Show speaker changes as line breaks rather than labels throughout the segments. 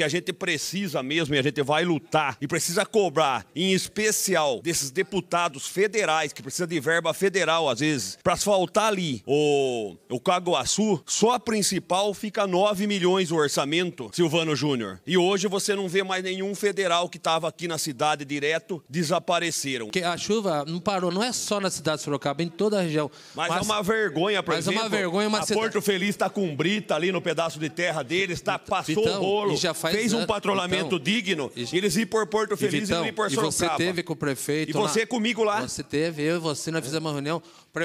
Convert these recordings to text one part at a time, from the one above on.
que a gente precisa mesmo e a gente vai lutar e precisa cobrar, em especial desses deputados federais que precisa de verba federal às vezes para asfaltar ali o o Caguaçu, só a principal fica 9 milhões o orçamento, Silvano Júnior. E hoje você não vê mais nenhum federal que estava aqui na cidade direto, desapareceram.
Que a chuva não parou, não é só na cidade de Sorocaba, em toda a região.
Mas, mas é uma vergonha, por
mas
exemplo.
é uma vergonha uma
a
cidade...
Porto Feliz está com brita ali no pedaço de terra deles, tá, passou
Vitão,
o rolo,
e já faz
fez um
anos-
patrulhamento
Vitão,
digno,
e-
eles ir por Porto Feliz e,
Vitão,
ir por
e você
Sorocaba.
teve com o prefeito
E você
lá.
comigo lá.
Você teve, eu e você, nós fizemos uma reunião,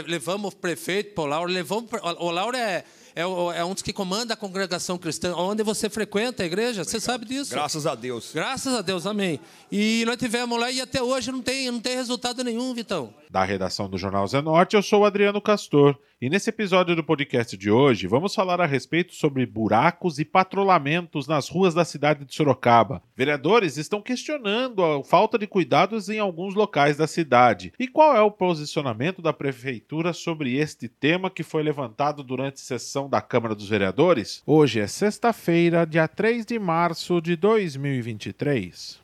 levamos o prefeito para o Lauro, levamos, o Lauro é, é, é um dos que comanda a congregação cristã, onde você frequenta a igreja, você sabe disso.
Graças a Deus.
Graças a Deus, amém. E nós tivemos lá e até hoje não tem, não tem resultado nenhum, Vitão.
Da redação do Jornal Zenorte, eu sou o Adriano Castor. E nesse episódio do podcast de hoje, vamos falar a respeito sobre buracos e patrulhamentos nas ruas da cidade de Sorocaba. Vereadores estão questionando a falta de cuidados em alguns locais da cidade. E qual é o posicionamento da prefeitura sobre este tema que foi levantado durante sessão da Câmara dos Vereadores? Hoje é sexta-feira, dia 3 de março de 2023.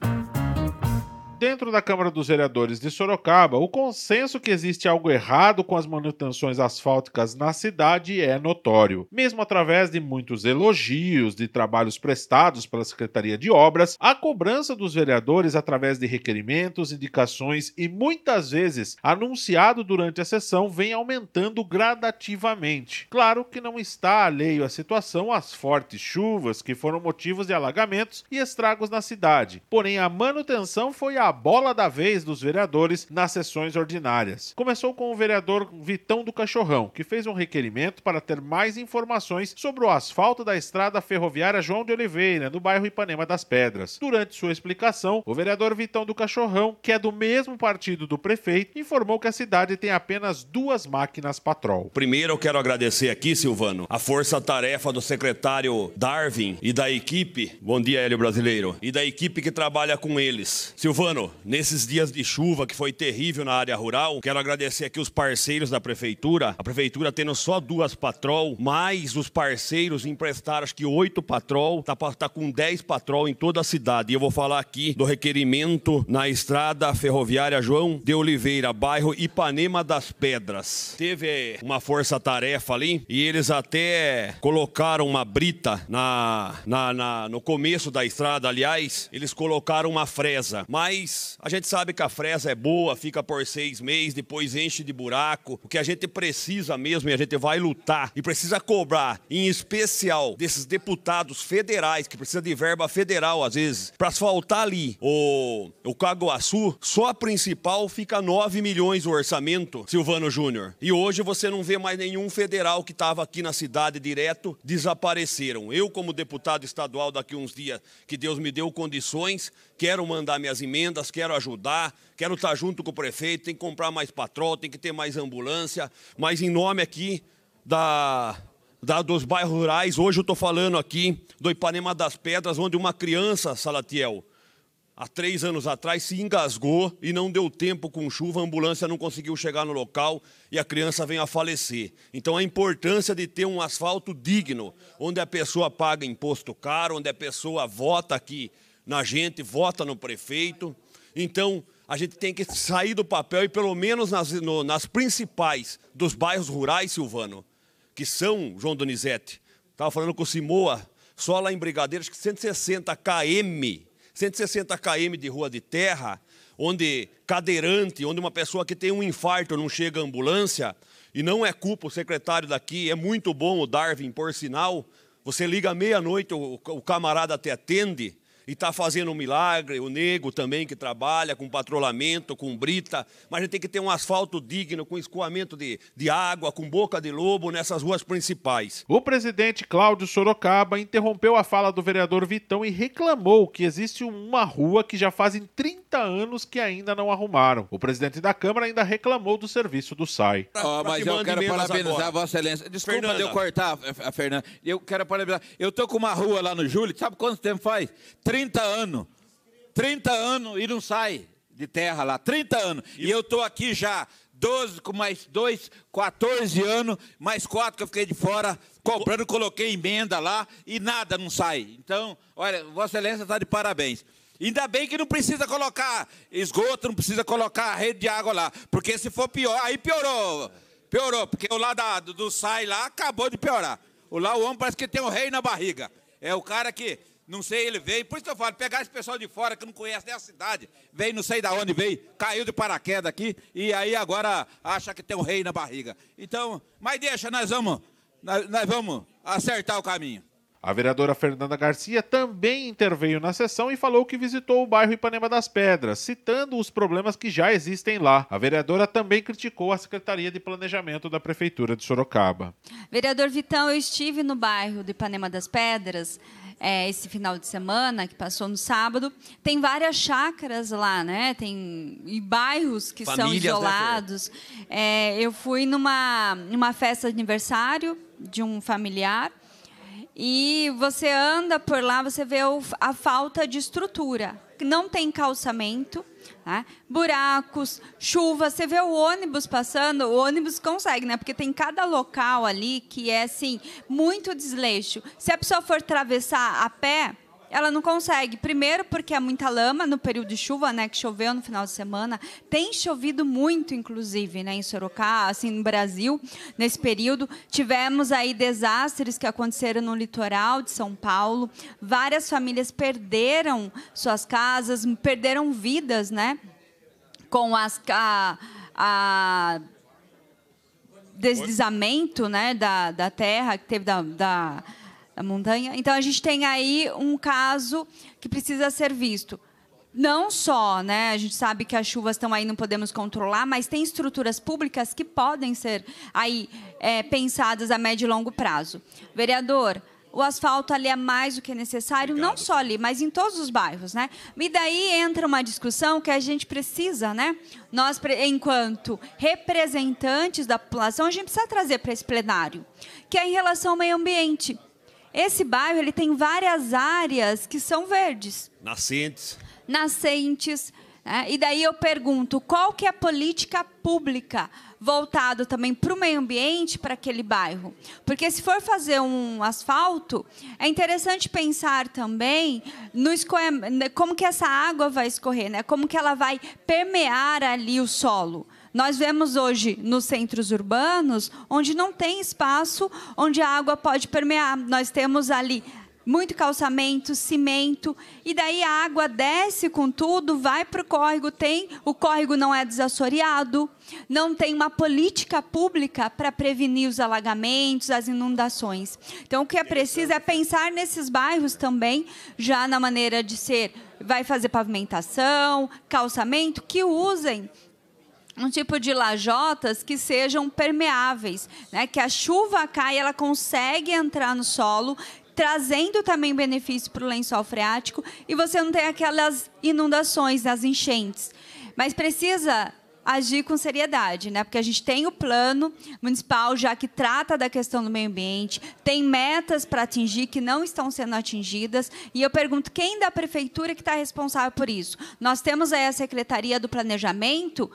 Dentro da Câmara dos Vereadores de Sorocaba, o consenso que existe algo errado com as manutenções asfálticas na cidade é notório. Mesmo através de muitos elogios de trabalhos prestados pela Secretaria de Obras, a cobrança dos vereadores através de requerimentos, indicações e muitas vezes anunciado durante a sessão vem aumentando gradativamente. Claro que não está alheio à situação às fortes chuvas que foram motivos de alagamentos e estragos na cidade. Porém, a manutenção foi a bola da vez dos vereadores nas sessões ordinárias. Começou com o vereador Vitão do Cachorrão, que fez um requerimento para ter mais informações sobre o asfalto da estrada ferroviária João de Oliveira, no bairro Ipanema das Pedras. Durante sua explicação, o vereador Vitão do Cachorrão, que é do mesmo partido do prefeito, informou que a cidade tem apenas duas máquinas patrol.
Primeiro eu quero agradecer aqui, Silvano, a força-tarefa do secretário Darwin e da equipe, bom dia, Hélio Brasileiro, e da equipe que trabalha com eles. Silvano, nesses dias de chuva que foi terrível na área rural, quero agradecer aqui os parceiros da prefeitura, a prefeitura tendo só duas patrol, mais os parceiros emprestaram acho que oito patrol, tá, tá com dez patrol em toda a cidade. E eu vou falar aqui do requerimento na estrada ferroviária João de Oliveira, bairro Ipanema das Pedras. Teve uma força-tarefa ali e eles até colocaram uma brita na, na, na- no começo da estrada, aliás, eles colocaram uma fresa. Mas a gente sabe que a fresa é boa, fica por seis meses, depois enche de buraco. O que a gente precisa mesmo e a gente vai lutar e precisa cobrar, em especial desses deputados federais que precisa de verba federal às vezes, para asfaltar ali o, o Caguaçu, só a principal fica 9 milhões o orçamento, Silvano Júnior. E hoje você não vê mais nenhum federal que estava aqui na cidade direto, desapareceram. Eu, como deputado estadual, daqui uns dias que Deus me deu condições, quero mandar minhas emendas, quero ajudar, quero estar junto com o prefeito, tem que comprar mais patrol, tem que ter mais ambulância, mas em nome aqui da, da- dos bairros rurais, hoje eu estou falando aqui do Ipanema das Pedras, onde uma criança, Salatiel, há três anos atrás se engasgou e não deu tempo com chuva, a ambulância não conseguiu chegar no local e a criança veio a falecer. Então a importância de ter um asfalto digno, onde a pessoa paga imposto caro, onde a pessoa vota aqui na gente, vota no prefeito. Então a gente tem que sair do papel e pelo menos nas, no- nas principais dos bairros rurais, Silvano, que são João Donizete. Estava falando com o Simoa, só lá em Brigadeiros, que 160 km, 160 km de rua de terra, onde cadeirante, onde uma pessoa que tem um infarto não chega à ambulância, e não é culpa o secretário daqui, é muito bom o Darwin, por sinal, você liga meia-noite, o, o camarada te atende, e está fazendo um milagre, o nego também que trabalha com patrulhamento, com brita, mas a gente tem que ter um asfalto digno, com escoamento de, de água, com boca de lobo nessas ruas principais.
O presidente Cláudio Sorocaba interrompeu a fala do vereador Vitão e reclamou que existe uma rua que já fazem 30 anos que ainda não arrumaram. O presidente da Câmara ainda reclamou do serviço do SAI.
Ó,
pra
mas
que
eu quero parabenizar
agora.
Vossa Excelência. Desculpa
Fernanda.
de eu cortar, a a Fernanda. Eu quero parabenizar. Eu tô com uma rua lá no Júlio, sabe quanto tempo faz? 30 anos. 30 anos e não sai de terra lá. 30 anos. E eu tô aqui já 12 com mais 2, 14 anos, mais 4 que eu fiquei de fora, comprando, coloquei emenda lá e nada não sai. Então, olha, Vossa Excelência está de parabéns. Ainda bem que não precisa colocar esgoto, não precisa colocar rede de água lá. Porque se for pior, aí piorou. Piorou, porque o lá da, do, do SAI lá acabou de piorar. O lá o homem parece que tem um rei na barriga. É o cara que, não sei, ele veio. Por isso que eu falo, pegar esse pessoal de fora que não conhece nem a cidade, veio, não sei da onde veio, caiu de paraquedas aqui e aí agora acha que tem um rei na barriga. Então, mas deixa, nós vamos, nós, nós vamos acertar o caminho.
A vereadora Fernanda Garcia também interveio na sessão e falou que visitou o bairro Ipanema das Pedras, citando os problemas que já existem lá. A vereadora também criticou a Secretaria de Planejamento da Prefeitura de Sorocaba.
Vereador Vitão, eu estive no bairro do Ipanema das Pedras. É, esse final de semana, que passou no sábado, tem várias chácaras lá, né? Tem e bairros que
Famílias,
são
né,
isolados. É, eu fui numa, numa festa de aniversário de um familiar e você anda por lá, você vê a falta de estrutura. Não tem calçamento, né? buracos, chuva. Você vê o ônibus passando, o ônibus consegue, né? Porque tem cada local ali que é assim muito desleixo. Se a pessoa for atravessar a pé, ela não consegue. Primeiro, porque é muita lama no período de chuva, né? Que choveu no final de semana. Tem chovido muito, inclusive, né? Em Sorocaba, assim, no Brasil, nesse período. Tivemos aí desastres que aconteceram no litoral de São Paulo. Várias famílias perderam suas casas, perderam vidas, né? Com as. A, a deslizamento né, da, da terra que teve da, da, da montanha. Então a gente tem aí um caso que precisa ser visto. Não só, né? A gente sabe que as chuvas estão aí, não podemos controlar, mas tem estruturas públicas que podem ser aí é, pensadas a médio e longo prazo. Vereador, o asfalto ali é mais do que necessário, não só ali, mas em todos os bairros, né? E daí entra uma discussão que a gente precisa, né? Nós, enquanto representantes da população, a gente precisa trazer para esse plenário, que é em relação ao meio ambiente. Esse bairro ele tem várias áreas que são verdes
Nascentes.
nascentes. né? E daí eu pergunto, qual que é a política pública voltado também para o meio ambiente, para aquele bairro? Porque se for fazer um asfalto, é interessante pensar também no como que essa água vai escorrer, né? como que ela vai permear ali o solo. Nós vemos hoje nos centros urbanos, onde não tem espaço onde a água pode permear. Nós temos ali muito calçamento, cimento, e daí a água desce com tudo, vai para o córrego, tem, o córrego não é desassoreado, não tem uma política pública para prevenir os alagamentos, as inundações. Então, o que é preciso é pensar nesses bairros também, já na maneira de ser, vai fazer pavimentação, calçamento, que usem um tipo de lajotas que sejam permeáveis, né? que a chuva cai, ela consegue entrar no solo, trazendo também benefício para o lençol freático e você não tem aquelas inundações, as enchentes. Mas precisa agir com seriedade, né? Porque a gente tem o plano municipal já que trata da questão do meio ambiente, tem metas para atingir que não estão sendo atingidas, e eu pergunto quem da prefeitura que está responsável por isso? Nós temos aí a Secretaria do Planejamento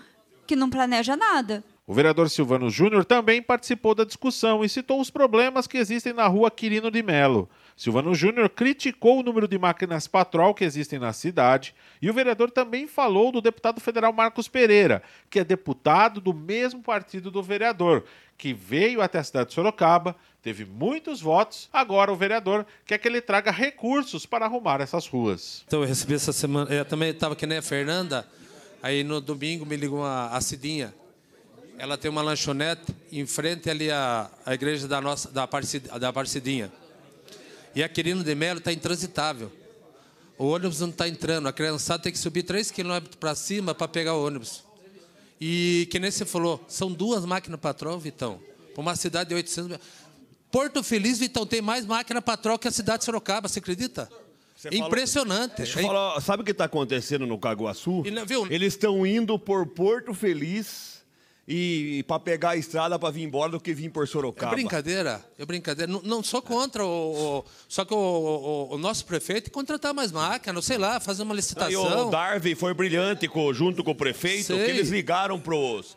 que não planeja nada.
O vereador Silvano Júnior também participou da discussão e citou os problemas que existem na rua Quirino de Melo. Silvano Júnior criticou o número de máquinas patrol que existem na cidade e o vereador também falou do deputado federal Marcos Pereira, que é deputado do mesmo partido do vereador, que veio até a cidade de Sorocaba, teve muitos votos, agora o vereador quer que ele traga recursos para arrumar essas ruas.
Então eu recebi essa semana. Eu também estava que nem a Fernanda. Aí no domingo me ligou uma, a Cidinha. Ela tem uma lanchonete em frente ali à, à igreja da nossa da, Aparecid, da Aparecidinha. E a Quirino de Melo está intransitável. O ônibus não está entrando. A criançada tem que subir 3 quilômetros para cima para pegar o ônibus. E que nem você falou, são duas máquinas patrol, Vitão. Para uma cidade de 800 mil. Porto Feliz, Vitão, tem mais máquina patrol que a cidade de Sorocaba, você acredita?
Você falou-
Impressionante.
Deixa
É
eu falar, sabe o que está acontecendo no Caguaçu?
E viu?
Eles estão indo por Porto Feliz e, para pegar a estrada para vir embora do que vir por
É
Sorocaba.
brincadeira, é brincadeira. Não, não sou contra o, o- só que o, o- o nosso prefeito contratar mais máquinas, sei lá, fazer uma
E
licitação.
o Darwin foi brilhante co- junto com o prefeito,
Sei.
que eles ligaram pros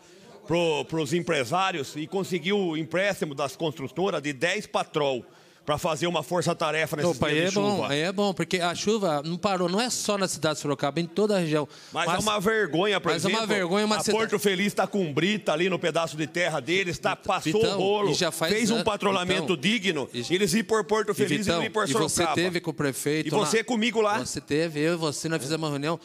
para os empresários e conseguiu o empréstimo das construtoras de 10 patrol para fazer uma força-tarefa nesses
Opa,
dias
é
de
bom,
chuva.
aí é bom, porque a chuva não parou, não é só na cidade de Sorocaba, em toda a região.
Mas, é uma vergonha, por
mas é uma
exemplo.
vergonha uma
a
cidade-
Porto Feliz está com brita ali no pedaço de terra deles, tá, passou
Vitão,
o rolo,
e
fez um patrulhamento digno,
e-
e eles ir por Porto
E,
Feliz
Vitão,
e não ir por
e você
Sorocaba.
teve com o prefeito
E você
lá.
comigo lá.
Você teve, eu e você, nós fizemos uma reunião.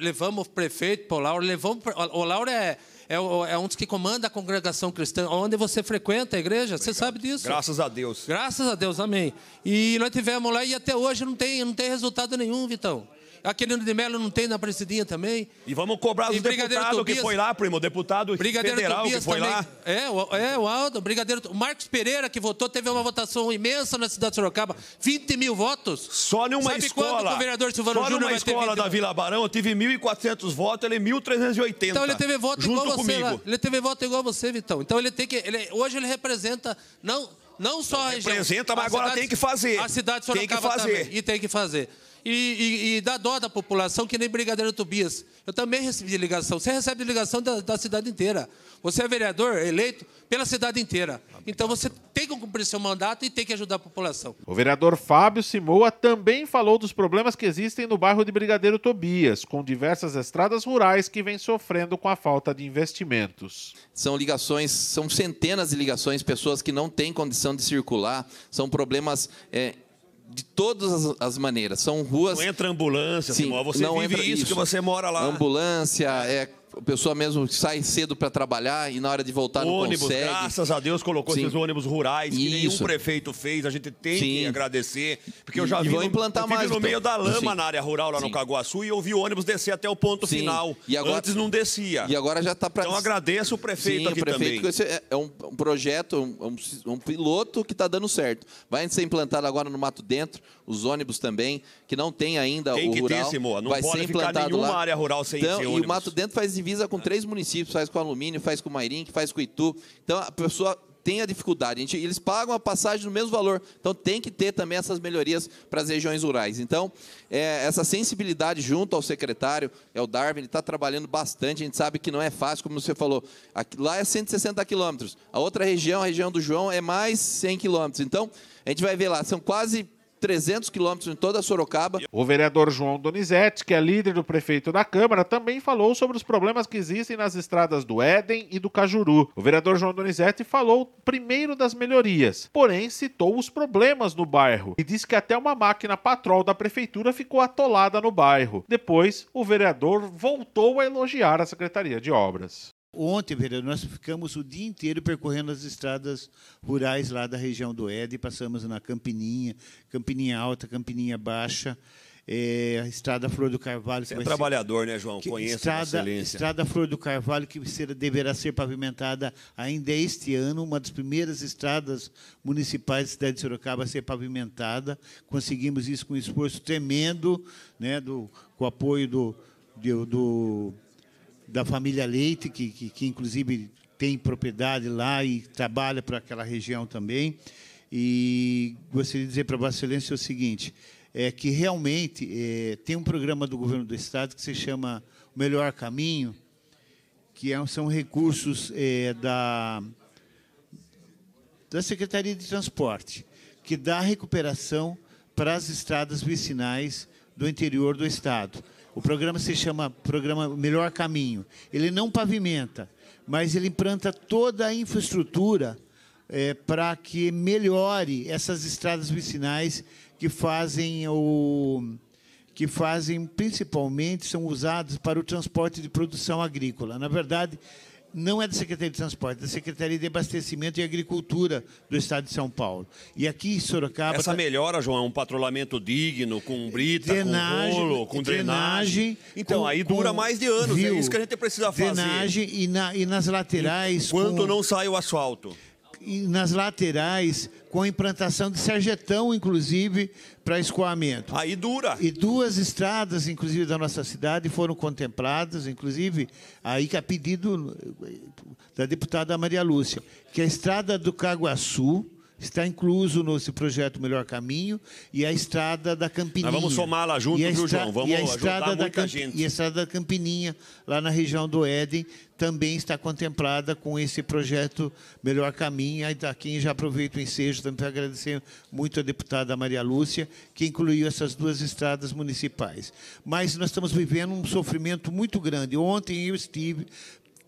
Levamos o prefeito para o Lauro. Levamos, o Lauro é, é, é um dos que comanda a congregação cristã. Onde você frequenta a igreja, você sabe disso.
Graças a Deus.
Graças a Deus, amém. E nós tivemos lá e até hoje não tem, não tem resultado nenhum, Vitão. Aquele de Melo não tem na Presidinha também.
E vamos cobrar os
Brigadeiro
deputados que foi lá, primo, o deputado
Brigadeiro
federal
Tobias
que foi
também.
lá.
É, o, é, o Aldo, o Brigadeiro. O Marcos Pereira, que votou, teve uma votação imensa na cidade de Sorocaba 20 mil votos.
Só numa
Sabe quando
escola.
que o vereador Silvano
só
Júnior
numa
vai ter
escola
20
da Vila Barão, eu tive 1.400 votos, ele 1.380.
Então ele teve voto
junto
igual você
comigo.
lá. Ele teve voto igual você, Vitão. Então ele tem que. ele- hoje ele representa não, não só a região.
representa, mas agora
cidade-
tem que fazer.
A cidade de
Tem que
Sorocaba
fazer.
também. E tem que fazer. E, e, e dá dó da população, que nem Brigadeiro Tobias. Eu também recebi ligação. Você recebe ligação da, da cidade inteira. Você é vereador eleito pela cidade inteira. Então você tem que cumprir seu mandato e tem que ajudar a população.
O vereador Fábio Simoa também falou dos problemas que existem no bairro de Brigadeiro Tobias, com diversas estradas rurais que vêm sofrendo com a falta de investimentos.
São ligações, são centenas de ligações, pessoas que não têm condição de circular, são problemas é, de todas as, as maneiras. São ruas.
Não entra ambulância,
Sim.
Você
não
vive
entra-
isso, que você mora lá.
Ambulância, é, a pessoa mesmo sai cedo para trabalhar e na hora de voltar não
ônibus,
consegue.
graças a Deus colocou
Sim.
esses ônibus rurais que nenhum
Isso.
prefeito fez. A gente tem que
Sim.
agradecer, porque eu já
e
vi
vão implantar mais,
no
então.
meio da lama
Sim.
na área rural lá no. Caguaçu e eu vi o ônibus descer até o ponto final.
E agora-
Antes não descia.
E agora já está para.
Então agradeço o prefeito
Sim,
aqui
o prefeito,
também.
é um, um projeto, um, um- um piloto que está dando certo. Vai ser implantado agora no Mato Dentro, os ônibus também, que não tem ainda
Tem
o
que
rural.
Simão, não
vai
pode
ser
ficar
implantado
nenhuma
lá.
área rural sem
então, E o. Mato Dentro faz divisa com três municípios, faz com Alumínio, faz com Mairim, faz com Itu. Então a pessoa tem a dificuldade. A gente- eles pagam a passagem no mesmo valor. Então tem que ter também essas melhorias para as regiões rurais. Então, é, essa sensibilidade junto ao secretário, é o Darwin, ele está trabalhando bastante. A gente sabe que não é fácil, como você falou. Aqui- lá é 160 quilômetros. A outra região, a região do João, é mais 100 quilômetros. Então, a gente vai ver lá, são quase 300 quilômetros em toda Sorocaba.
O vereador João Donizete, que é líder do prefeito da Câmara, também falou sobre os problemas que existem nas estradas do Éden e do Cajuru. O vereador João Donizete falou primeiro das melhorias, porém citou os problemas no bairro e disse que até uma máquina patrol da prefeitura ficou atolada no bairro. Depois, o vereador voltou a elogiar a Secretaria de Obras.
Ontem, vereador, nós ficamos o dia inteiro percorrendo as estradas rurais lá da região do Éden, passamos na Campininha, Campininha Alta, Campininha Baixa, eh, a estrada Flor do Carvalho. que
Você é
vai ser-
trabalhador, né, João? Conheço a
estrada,
excelência.
estrada Flor do Carvalho, que será- deverá ser pavimentada ainda este ano, uma das primeiras estradas municipais da cidade de Sorocaba a ser pavimentada. Conseguimos isso com um esforço tremendo, né, do, com o apoio do, do, do- da família Leite, que, que, que inclusive tem propriedade lá e trabalha para aquela região também. E gostaria de dizer para Vossa Excelência o seguinte: é que realmente é, tem um programa do governo do estado que se chama O Melhor Caminho, que é- são recursos é, da, da Secretaria de Transporte, que dá recuperação para as estradas vicinais do interior do estado. O programa se chama Programa Melhor Caminho. Ele não pavimenta, mas ele implanta toda a infraestrutura é, para que melhore essas estradas vicinais que fazem o que fazem principalmente são usadas para o transporte de produção agrícola. Na verdade, não é da Secretaria de Transporte, é da Secretaria de Abastecimento e Agricultura do Estado de São Paulo. E aqui em Sorocaba
Essa
tá-
melhora, João, é um patrulhamento digno, com brita,
drenagem,
com rolo, com drenagem. Então,
com-
aí dura mais de anos.
viu?
É isso que a gente precisa fazer.
Drenagem e, na- e nas laterais.
Enquanto
com-
não sai o asfalto.
nas laterais, com a implantação de sarjetão, inclusive, para escoamento.
Aí dura.
E duas estradas, inclusive, da nossa cidade foram contempladas, inclusive, aí que a pedido eh, da deputada Maria Lúcia, que é a estrada do Caguaçu, está incluso nesse projeto Melhor Caminho e a estrada da Campininha.
Nós vamos somar lá junto,
E
viu, João? Vamos
e a
ajudar
estrada da Camp-
gente.
E a estrada da Campininha, lá na região do Éden, também está contemplada com esse projeto Melhor Caminho. Aí daqui já aproveito o ensejo também para agradecer muito a deputada Maria Lúcia, que incluiu essas duas estradas municipais. Mas nós estamos vivendo um sofrimento muito grande. Ontem eu estive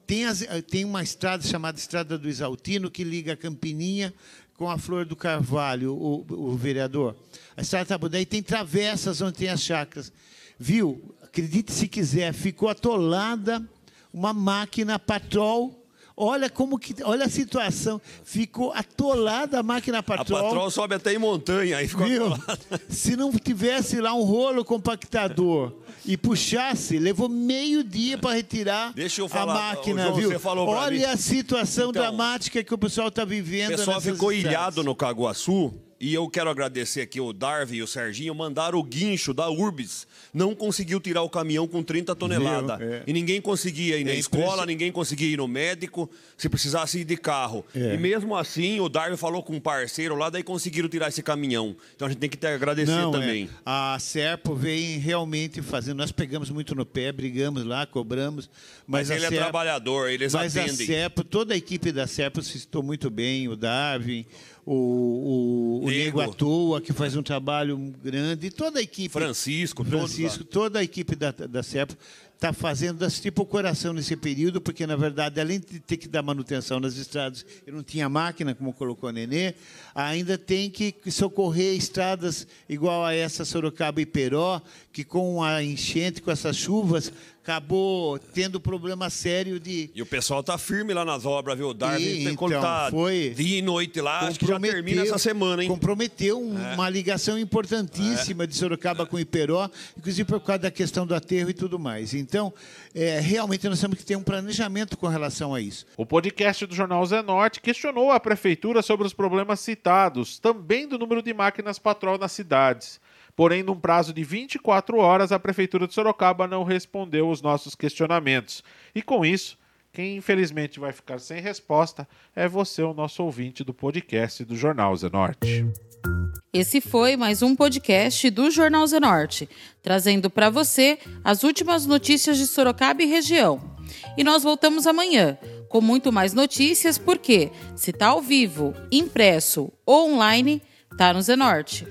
tem, as- tem uma estrada chamada Estrada do Exaltino que liga a Campininha com a Flor do Carvalho, o, o vereador. A estrada está boa. Daí tem travessas onde tem as chácaras. Viu? Acredite se quiser, ficou atolada uma máquina patrol. Olha como que, olha a situação. Ficou atolada a máquina
A
patrol.
patrol sobe até em montanha, aí ficou
Viu?
atolado.
Se não tivesse lá um rolo compactador e puxasse, levou meio dia para retirar
eu
a
falar,
máquina,
João,
viu? Olha
mim.
a situação
Então,
dramática que o pessoal está
O
vivendo.
pessoal
nessas
ficou ilhado no Caguaçu e eu quero agradecer aqui o Darwin e o Serginho, mandaram o guincho da Urbis. Não conseguiu tirar o caminhão com 30 toneladas.
É.
E ninguém conseguia ir na
É
escola, ninguém conseguia ir no médico, se precisasse ir de carro.
É.
E mesmo assim, o Darwin falou com um parceiro lá, daí conseguiram tirar esse caminhão. Então a gente tem que te agradecer
Não,
também.
é. A Serpo vem realmente fazendo. Nós pegamos muito no pé, brigamos lá, cobramos. Mas,
Mas,
a
ele é
Serpo-
trabalhador, eles
Mas a
atendem.
Serpo, toda a equipe da Serpo se citou muito bem, o Darwin, o, o, o
Nego.
À Toa, que faz um trabalho grande, e toda a equipe.
Francisco.
Francisco, toda a equipe da, da Serpo está fazendo das tipo o coração nesse período, porque, na verdade, além de ter que dar manutenção nas estradas, eu não tinha máquina, como colocou o Nenê, ainda tem que socorrer estradas igual a essa Sorocaba e Peró, que com a enchente, com essas chuvas, acabou tendo problema sério de
E o pessoal tá firme lá nas obras, viu? O Darwin
E,
tem
então,
tá
foi-
dia e noite lá, acho que já termina essa semana, hein?
Comprometeu um- uma ligação importantíssima de Sorocaba com Iperó, inclusive por causa da questão do aterro e tudo mais. Então, é, realmente nós temos que ter um planejamento com relação a isso.
O podcast do Jornal Zenorte questionou a prefeitura sobre os problemas citados, também do número de máquinas patrol nas cidades. Porém, num prazo de 24 horas, a prefeitura de Sorocaba não respondeu os nossos questionamentos. E com isso, quem infelizmente vai ficar sem resposta é você, o nosso ouvinte do podcast do Jornal Zenorte.
Esse foi mais um podcast do Jornal Zenorte, trazendo para você as últimas notícias de Sorocaba e região. E nós voltamos amanhã com muito mais notícias, porque se tá ao vivo, impresso ou online, tá no Zenorte.